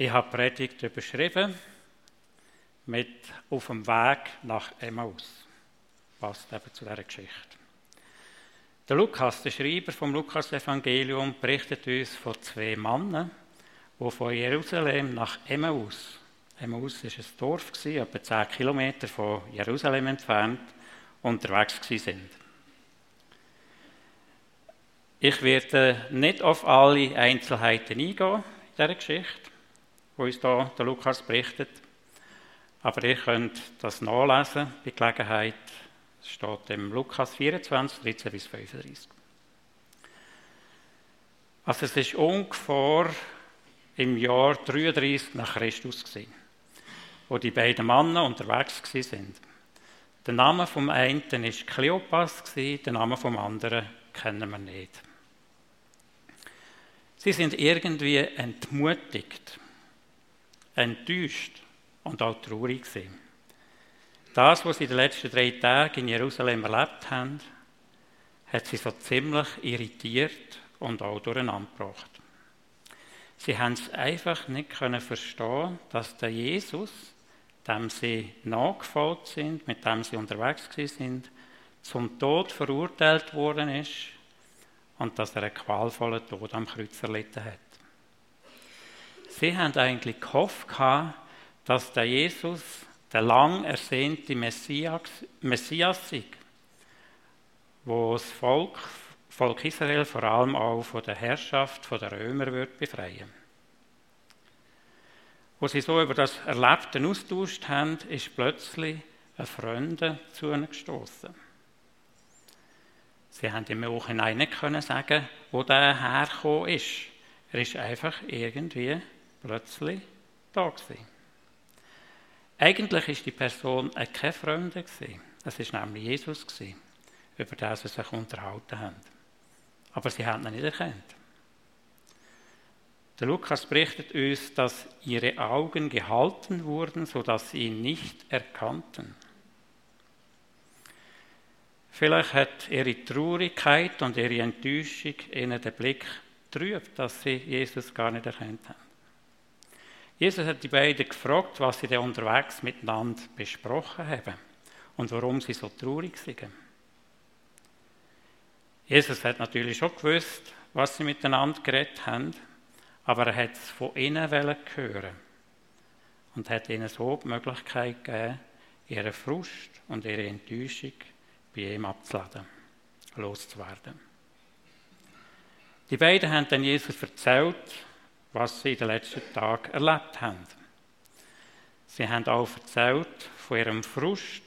Ich habe Predigt überschrieben mit Auf dem Weg nach Emmaus. Passt eben zu dieser Geschichte. Der Lukas, der Schreiber vom Lukas-Evangelium, berichtet uns von zwei Männern, die von Jerusalem nach Emmaus, Emmaus war ein Dorf, etwa 10 Kilometer von Jerusalem entfernt, unterwegs sind. Ich werde nicht auf alle Einzelheiten eingehen in dieser Geschichte, wo uns da der Lukas berichtet. Aber ihr könnt das nachlesen bei Gelegenheit. Es steht im Lukas 24, 13 bis 35. Also es ist ungefähr im Jahr 33 nach Christus gewesen, wo die beiden Männer unterwegs sind. Der Name vom einen ist Kleopas, der Name vom anderen kennen wir nicht. Sie sind irgendwie entmutigt, enttäuscht und auch traurig gewesen. Das, was sie in den letzten drei Tagen in Jerusalem erlebt haben, hat sie so ziemlich irritiert und auch durcheinander gebracht. Sie haben es einfach nicht können verstehen, dass der Jesus, dem sie nachgefolgt sind, mit dem sie unterwegs sind, zum Tod verurteilt worden ist und dass er einen qualvollen Tod am Kreuz erlitten hat. Sie haben eigentlich gehofft, dass der Jesus der lang ersehnte Messias, Messias sei, wo das Volk, Volk Israel vor allem auch von der Herrschaft der Römer wird befreien. Wo sie so über das Erlebte austauscht haben, ist plötzlich ein Freund zu ihnen gestoßen. Sie haben im Nachhinein nicht können sagen, wo der hergekommen ist. Er ist einfach irgendwie plötzlich da gewesen. Eigentlich ist die Person kein Freund gewesen. Es war nämlich Jesus gewesen, über den sie sich unterhalten haben. Aber sie haben ihn nicht erkannt. Der Lukas berichtet uns, dass ihre Augen gehalten wurden, sodass sie ihn nicht erkannten. Vielleicht hat ihre Traurigkeit und ihre Enttäuschung ihnen den Blick trübt, dass sie Jesus gar nicht erkannt haben. Jesus hat die beiden gefragt, was sie denn unterwegs miteinander besprochen haben und warum sie so traurig sind. Jesus hat natürlich schon gewusst, was sie miteinander geredet haben, aber er hat es von ihnen hören und hat ihnen so die Möglichkeit gegeben, ihre Frust und ihre Enttäuschung bei ihm abzuladen, loszuwerden. Die beiden haben dann Jesus erzählt, was sie in den letzten Tagen erlebt haben. Sie haben auch erzählt von ihrem Frust,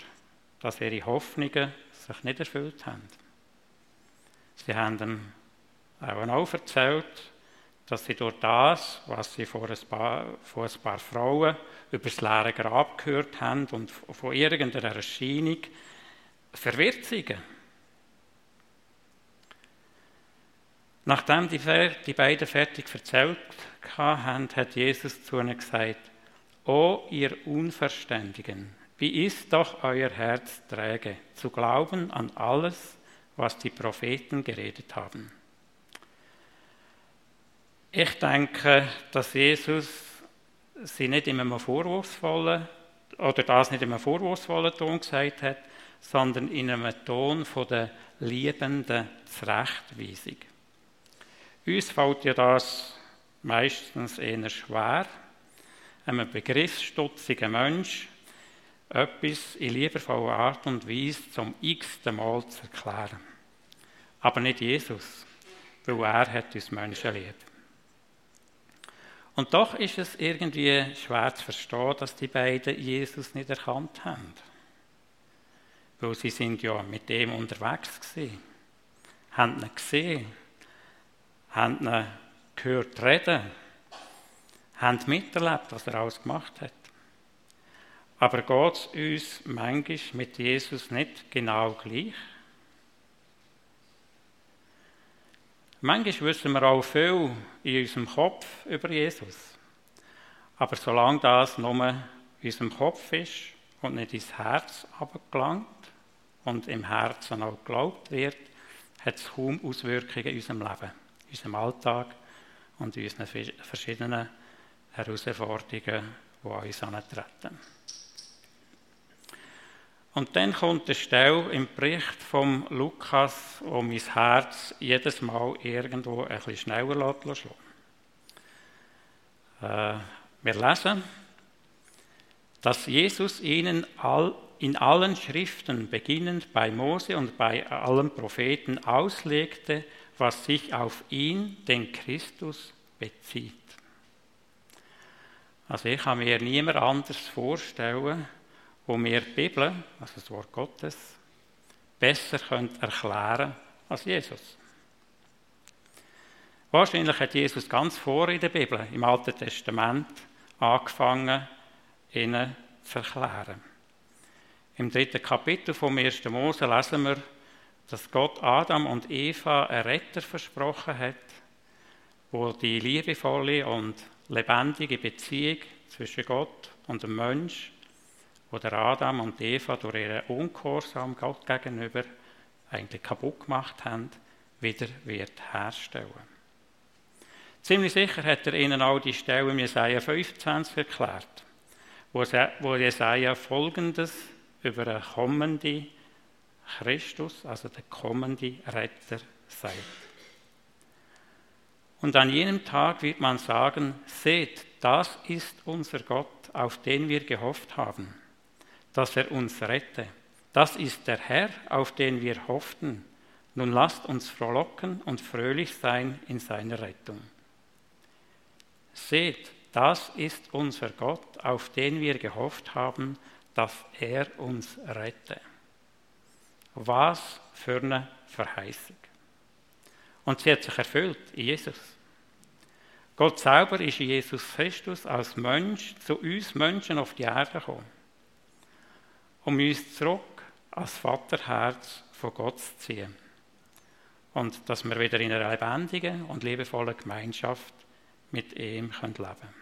dass ihre Hoffnungen sich nicht erfüllt haben. Sie haben ihm auch erzählt, dass sie durch das, was sie von ein paar, von ein paar Frauen über das leere Grab gehört haben und von irgendeiner Erscheinung verwirrt sind. Nachdem die, die beiden fertig erzählt haben, hat Jesus zu ihnen gesagt, O ihr Unverständigen, wie ist doch euer Herz träge, zu glauben an alles, was die Propheten geredet haben. Ich denke, dass Jesus sie nicht in einem vorwurfsvollen oder das nicht in einem vorwurfsvollen Ton gesagt hat, sondern in einem Ton von der liebenden Zurechtweisung. Uns fällt ja das meistens eher schwer, einem begriffsstutzigen Mensch etwas in liebevoller Art und Weise zum x-ten Mal zu erklären. Aber nicht Jesus, weil er hat uns Menschen lieb. Und doch ist es irgendwie schwer zu verstehen, dass die beiden Jesus nicht erkannt haben. Weil sie sind ja mit dem unterwegs gewesen, haben ihn gesehen, haben ihn gehört reden, haben miterlebt, was er alles gemacht hat. Aber geht es uns manchmal mit Jesus nicht genau gleich? Manchmal wissen wir auch viel in unserem Kopf über Jesus. Aber solange das nur in unserem Kopf ist und nicht ins Herz abgelangt und im Herzen auch geglaubt wird, hat es kaum Auswirkungen in unserem Leben, in unserem Alltag und unseren verschiedenen Herausforderungen, die an uns antreten. Und dann kommt eine Stelle im Bericht von Lukas, wo mein Herz jedes Mal irgendwo bisschen schneller lässt. Äh, wir lesen, dass Jesus ihnen all, in allen Schriften, beginnend bei Mose und bei allen Propheten, auslegte, was sich auf ihn, den Christus, bezieht. Also ich kann mir niemand anders vorstellen, wo mir die Bibel, also das Wort Gottes, besser erklären als Jesus. Wahrscheinlich hat Jesus ganz vor in der Bibel, im Alten Testament, angefangen, ihnen zu erklären. Im dritten Kapitel vom 1. Mose lesen wir, dass Gott Adam und Eva einen Retter versprochen hat, wo die liebevolle und lebendige Beziehung zwischen Gott und dem Mensch, wo der Adam und Eva durch ihren Ungehorsam Gott gegenüber eigentlich kaputt gemacht haben, wieder wird herstellen. Ziemlich sicher hat er ihnen auch die Stelle im Jesaja 25 erklärt, wo Jesaja folgendes über einen kommenden Christus, also der kommende Retter, sagt. Und an jenem Tag wird man sagen, seht, das ist unser Gott, auf den wir gehofft haben, dass er uns rette. Das ist der Herr, auf den wir hofften. Nun lasst uns frohlocken und fröhlich sein in seiner Rettung. Seht, das ist unser Gott, auf den wir gehofft haben, dass er uns rette. Was für eine Verheißung. Und sie hat sich erfüllt in Jesus. Gott selber ist in Jesus Christus als Mensch zu uns Menschen auf die Erde gekommen, um uns zurück als Vaterherz von Gott zu ziehen. Und dass wir wieder in einer lebendigen und liebevollen Gemeinschaft mit ihm leben können.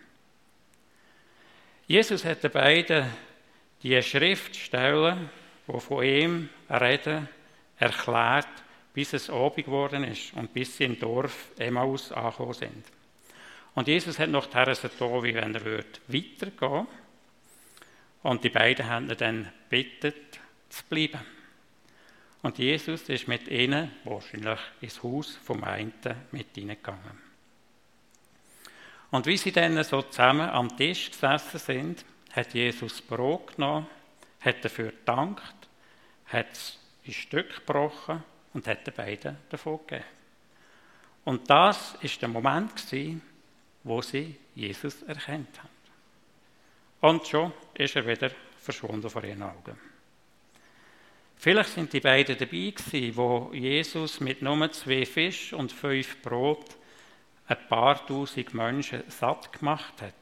Jesus hat den beiden die Schriftstellen, die von ihm reden, erklärt, bis es Abend geworden ist und bis sie im Dorf Emmaus angekommen sind. Und Jesus hat noch so da, wie wenn er würde Und die beiden haben ihn dann gebeten, zu bleiben. Und Jesus ist mit ihnen wahrscheinlich ins Haus vom einen mit hineingegangen. Und wie sie dann so zusammen am Tisch gesessen sind, hat Jesus Brot genommen, hat dafür gedankt, hat es in Stück gebrochen und hat den beiden davon gegeben. Und das ist der Moment wo sie Jesus erkannt haben. Und schon ist er wieder verschwunden vor ihren Augen. Vielleicht sind die beiden dabei gewesen, wo Jesus mit nur zwei Fisch und fünf Brot ein paar tausend Menschen satt gemacht hat.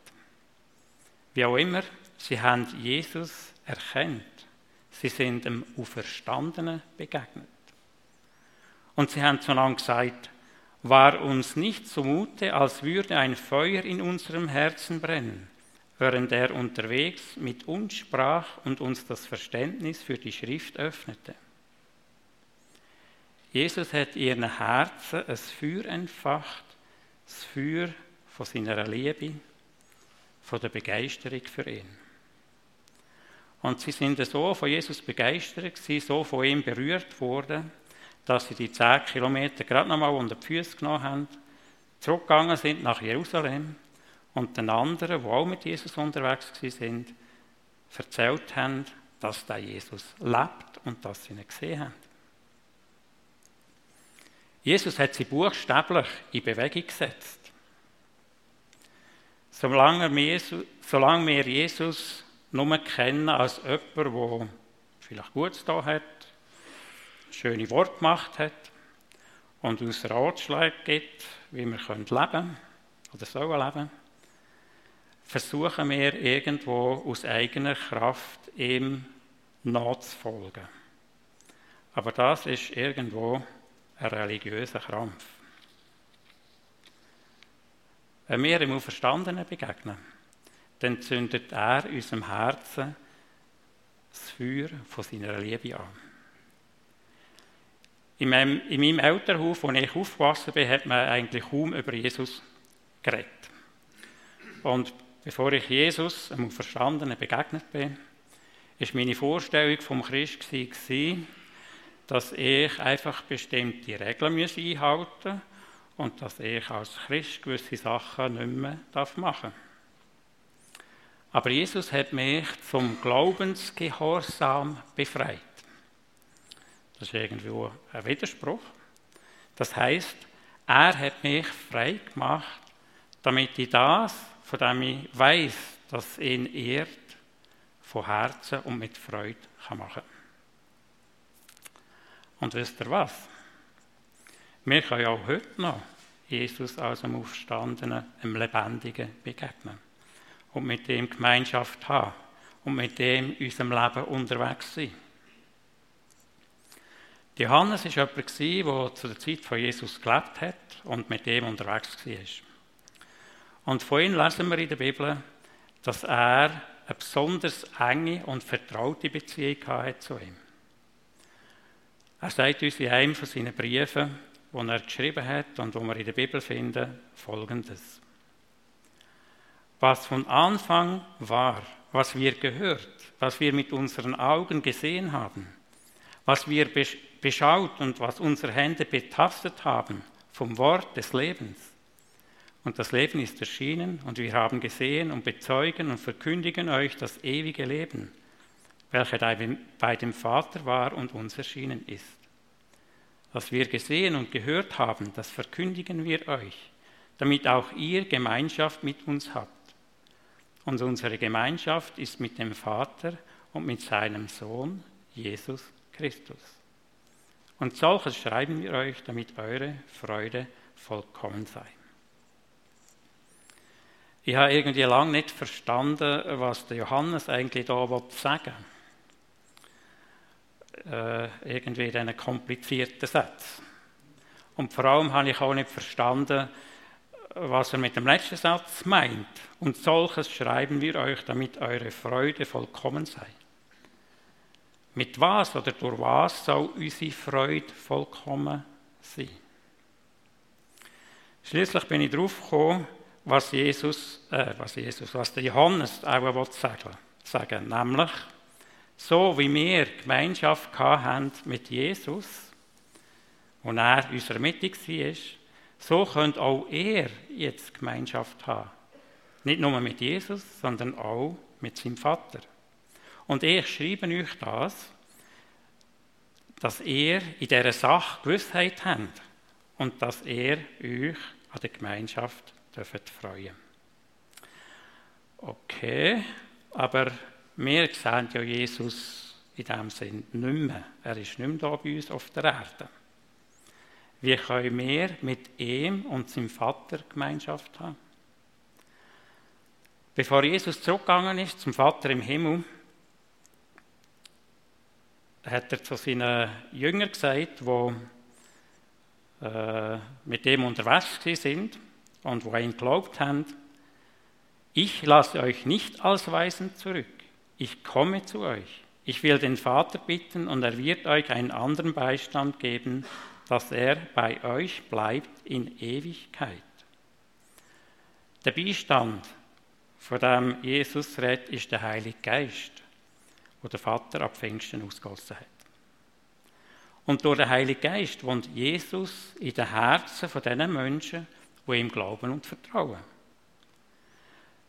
Wie auch immer, sie haben Jesus erkannt. Sie sind dem Auferstandenen begegnet. Und sie haben zueinander gesagt, war uns nicht zumute, als würde ein Feuer in unserem Herzen brennen, während er unterwegs mit uns sprach und uns das Verständnis für die Schrift öffnete. Jesus hat ihren Herzen ein Feuer entfacht, das Feuer von seiner Liebe, von der Begeisterung für ihn. Und sie sind so von Jesus begeistert, sie so von ihm berührt worden, dass sie die zehn Kilometer gerade nochmal unter die Füße genommen haben, zurückgegangen sind nach Jerusalem und den anderen, die auch mit Jesus unterwegs sind, erzählt haben, dass der Jesus lebt und dass sie ihn gesehen haben. Jesus hat sie buchstäblich in Bewegung gesetzt. Solange wir Jesus, solange wir Jesus nur kennen als jemand, der vielleicht Gutes da hat, schöne Worte gemacht hat und uns Ratschläge gibt, wie wir leben können oder sollen leben, versuchen wir irgendwo aus eigener Kraft ihm nachzufolgen. Aber das ist irgendwo ein religiöser Krampf. Wenn wir ihm Auferstandenen begegnen, dann zündet er unserem Herzen das Feuer von seiner Liebe an. In meinem, in meinem Elternhaus, wo ich aufgewachsen bin, hat man eigentlich kaum über Jesus geredet. und bevor ich Jesus, einem Verstandenen, begegnet bin, ist meine Vorstellung vom Christ gewesen, dass ich einfach bestimmte Regeln einhalten muss und dass ich als Christ gewisse Sachen nicht mehr machen darf. Aber Jesus hat mich zum Glaubensgehorsam befreit. Das ist irgendwo ein Widerspruch. Das heißt, er hat mich frei gemacht, damit ich das, von dem ich weiß, dass ihn ehrt, von Herzen und mit Freude kann machen Und wisst ihr was? Wir können auch heute noch Jesus als einem Aufstandenen, einem Lebendigen begegnen und mit dem Gemeinschaft haben und mit dem in unserem Leben unterwegs sein. Johannes war jemand, der zu der Zeit von Jesus gelebt hat und mit dem unterwegs war. Und von ihm lesen wir in der Bibel, dass er eine besonders enge und vertraute Beziehung hatte zu ihm. Er sagt uns in einem von seinen Briefen, wo er geschrieben hat und wo wir in der Bibel finden, folgendes. Was von Anfang war, was wir gehört, was wir mit unseren Augen gesehen haben, was wir beschaut und was unsere Hände betastet haben vom Wort des Lebens. Und das Leben ist erschienen und wir haben gesehen und bezeugen und verkündigen euch das ewige Leben, welches bei dem Vater war und uns erschienen ist. Was wir gesehen und gehört haben, das verkündigen wir euch, damit auch ihr Gemeinschaft mit uns habt. Und unsere Gemeinschaft ist mit dem Vater und mit seinem Sohn Jesus Christus. Und solches schreiben wir euch, damit eure Freude vollkommen sei. Ich habe irgendwie lange nicht verstanden, was der Johannes eigentlich da sagen will. Äh, irgendwie diesen komplizierten Satz. Und vor allem habe ich auch nicht verstanden, was er mit dem letzten Satz meint. Und solches schreiben wir euch, damit eure Freude vollkommen sei. Mit was oder durch was soll unsere Freude vollkommen sein? Schließlich bin ich darauf gekommen, was Jesus, äh, was Jesus, was der Johannes auch sagen, sagen, nämlich so wie wir Gemeinschaft haben mit Jesus und er in unserer Mitte war, so könnt auch er jetzt Gemeinschaft haben. Nicht nur mit Jesus, sondern auch mit seinem Vater. Und ich schreibe euch das, dass ihr in dieser Sache Gewissheit habt und dass ihr euch an der Gemeinschaft dürft freuen Okay, aber wir sehen ja Jesus in diesem Sinn nicht mehr. Er ist nicht mehr da bei uns auf der Erde. Wie können wir mit ihm und seinem Vater Gemeinschaft haben? Bevor Jesus zurückgegangen ist zum Vater im Himmel, hat er zu seinen Jüngern gesagt, die äh, mit ihm unterwegs sind und wo ihn geglaubt haben, ich lasse euch nicht als Weisen zurück, ich komme zu euch. Ich will den Vater bitten und er wird euch einen anderen Beistand geben, dass er bei euch bleibt in Ewigkeit. Der Beistand, von dem Jesus redet, ist der Heilige Geist, wo der Vater ab Pfingsten ausgossen hat. Und durch den Heiligen Geist wohnt Jesus in den Herzen von diesen Menschen, die ihm glauben und vertrauen.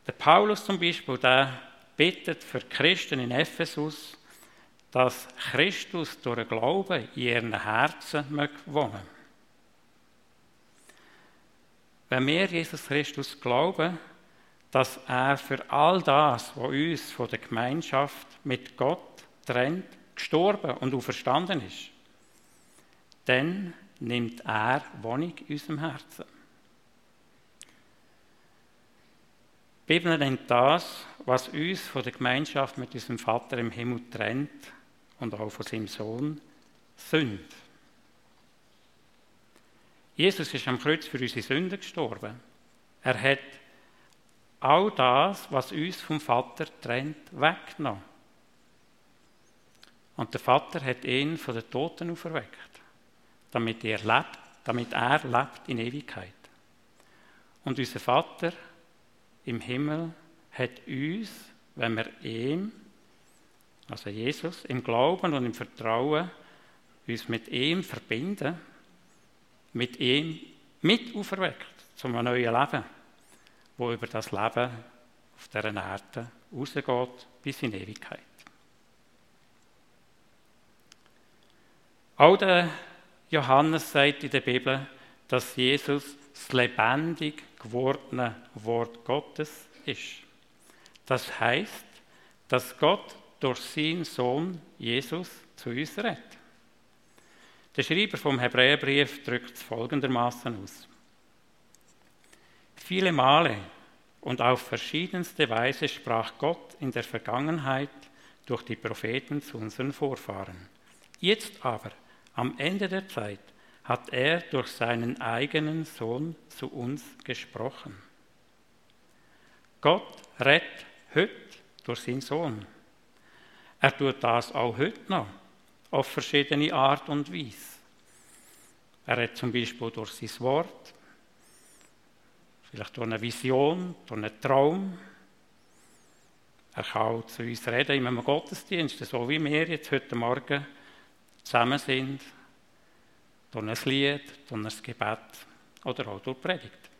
Der Paulus zum Beispiel, der bittet für Christen in Ephesus, dass Christus durch den Glauben in ihren Herzen wohnen Wenn wir Jesus Christus glauben, dass er für all das, was uns von der Gemeinschaft mit Gott trennt, gestorben und auferstanden ist, dann nimmt er Wohnung in unserem Herzen. Die Bibel nennt das, was uns von der Gemeinschaft mit unserem Vater im Himmel trennt, und auch von seinem Sohn Sünde. Jesus ist am Kreuz für unsere Sünden gestorben. Er hat all das, was uns vom Vater trennt, weggenommen. Und der Vater hat ihn von den Toten auferweckt, damit er lebt, damit er lebt in Ewigkeit. Und unser Vater im Himmel hat uns, wenn wir ihm, also Jesus, im Glauben und im Vertrauen uns mit ihm verbinden, mit ihm mit auferweckt zum neuen Leben, wo über das Leben auf dieser Erde rausgeht bis in Ewigkeit. Auch der Johannes sagt in der Bibel, dass Jesus das lebendig gewordene Wort Gottes ist. Das heißt, dass Gott durch seinen Sohn Jesus zu uns redet. Der Schreiber vom Hebräerbrief drückt es folgendermaßen aus. Viele Male und auf verschiedenste Weise sprach Gott in der Vergangenheit durch die Propheten zu unseren Vorfahren. Jetzt aber, am Ende der Zeit, hat er durch seinen eigenen Sohn zu uns gesprochen. Gott rettet heute durch seinen Sohn. Er tut das auch heute noch, auf verschiedene Art und Weise. Er redet zum Beispiel durch sein Wort, vielleicht durch eine Vision, durch einen Traum. Er kann auch zu uns reden in einem Gottesdienst, so wie wir jetzt heute Morgen zusammen sind durch ein Lied, durch ein Gebet oder auch durch Predigt.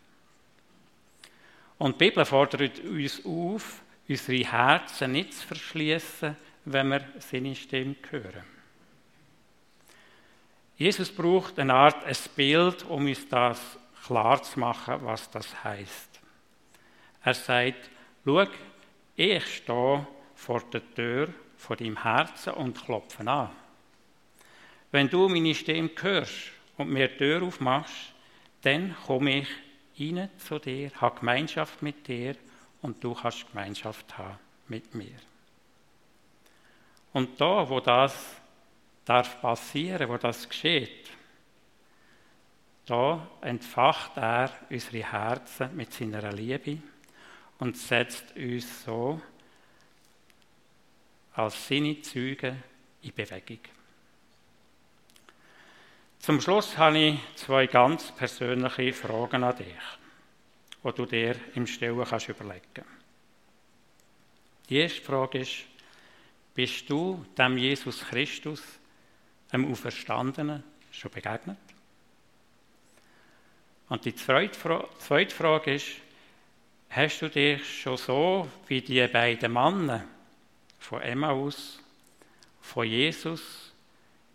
Und die Bibel fordert uns auf, unsere Herzen nicht zu verschließen, wenn wir seine Stimme hören. Jesus braucht eine Art ein Bild, um uns das klar zu machen, was das heißt. Er sagt: Schau, ich stehe vor der Tür von deinem Herzen und klopfe an. Wenn du meine Stimme hörst und mir die Tür aufmachst, dann komme ich rein zu dir, habe Gemeinschaft mit dir und du kannst Gemeinschaft haben mit mir. Und da, wo das darf passieren, wo das geschieht, da entfacht er unsere Herzen mit seiner Liebe und setzt uns so als seine Züge in Bewegung. Zum Schluss habe ich zwei ganz persönliche Fragen an dich, die du dir im Stillen kannst überlegen Die erste Frage ist, bist du dem Jesus Christus, dem Auferstandenen, schon begegnet? Und die zweite Frage ist, hast du dich schon so wie die beiden Männer von Emmaus, von Jesus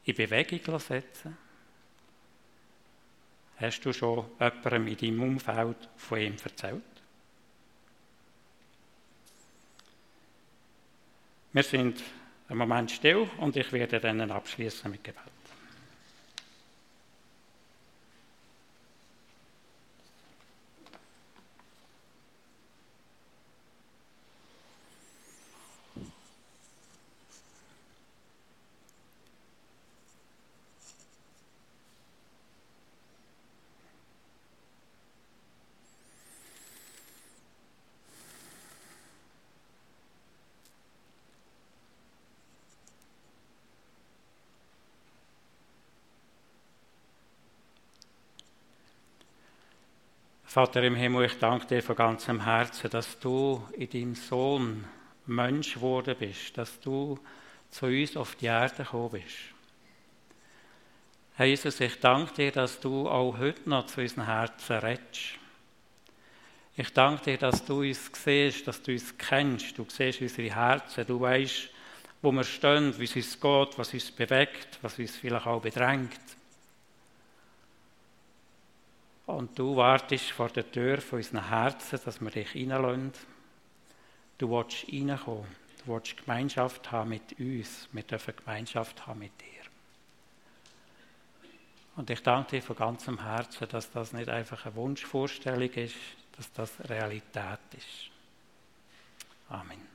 in Bewegung setzen? Hast du schon jemandem in deinem Umfeld von ihm erzählt? Wir sind einen Moment still und ich werde dann abschließen mit Gebet. Vater im Himmel, ich danke dir von ganzem Herzen, dass du in deinem Sohn Mensch geworden bist, dass du zu uns auf die Erde gekommen bist. Herr Jesus, ich danke dir, dass du auch heute noch zu unseren Herzen redest. Ich danke dir, dass du uns siehst, dass du uns kennst. Du siehst unsere Herzen. Du weißt, wo wir stehen, wie es uns geht, was uns bewegt, was uns vielleicht auch bedrängt. Und du wartest vor der Tür von unseren Herzen, dass wir dich reinlassen. Du willst reinkommen. Du willst Gemeinschaft haben mit uns. Wir dürfen Gemeinschaft haben mit dir. Und ich danke dir von ganzem Herzen, dass das nicht einfach eine Wunschvorstellung ist, dass das Realität ist. Amen.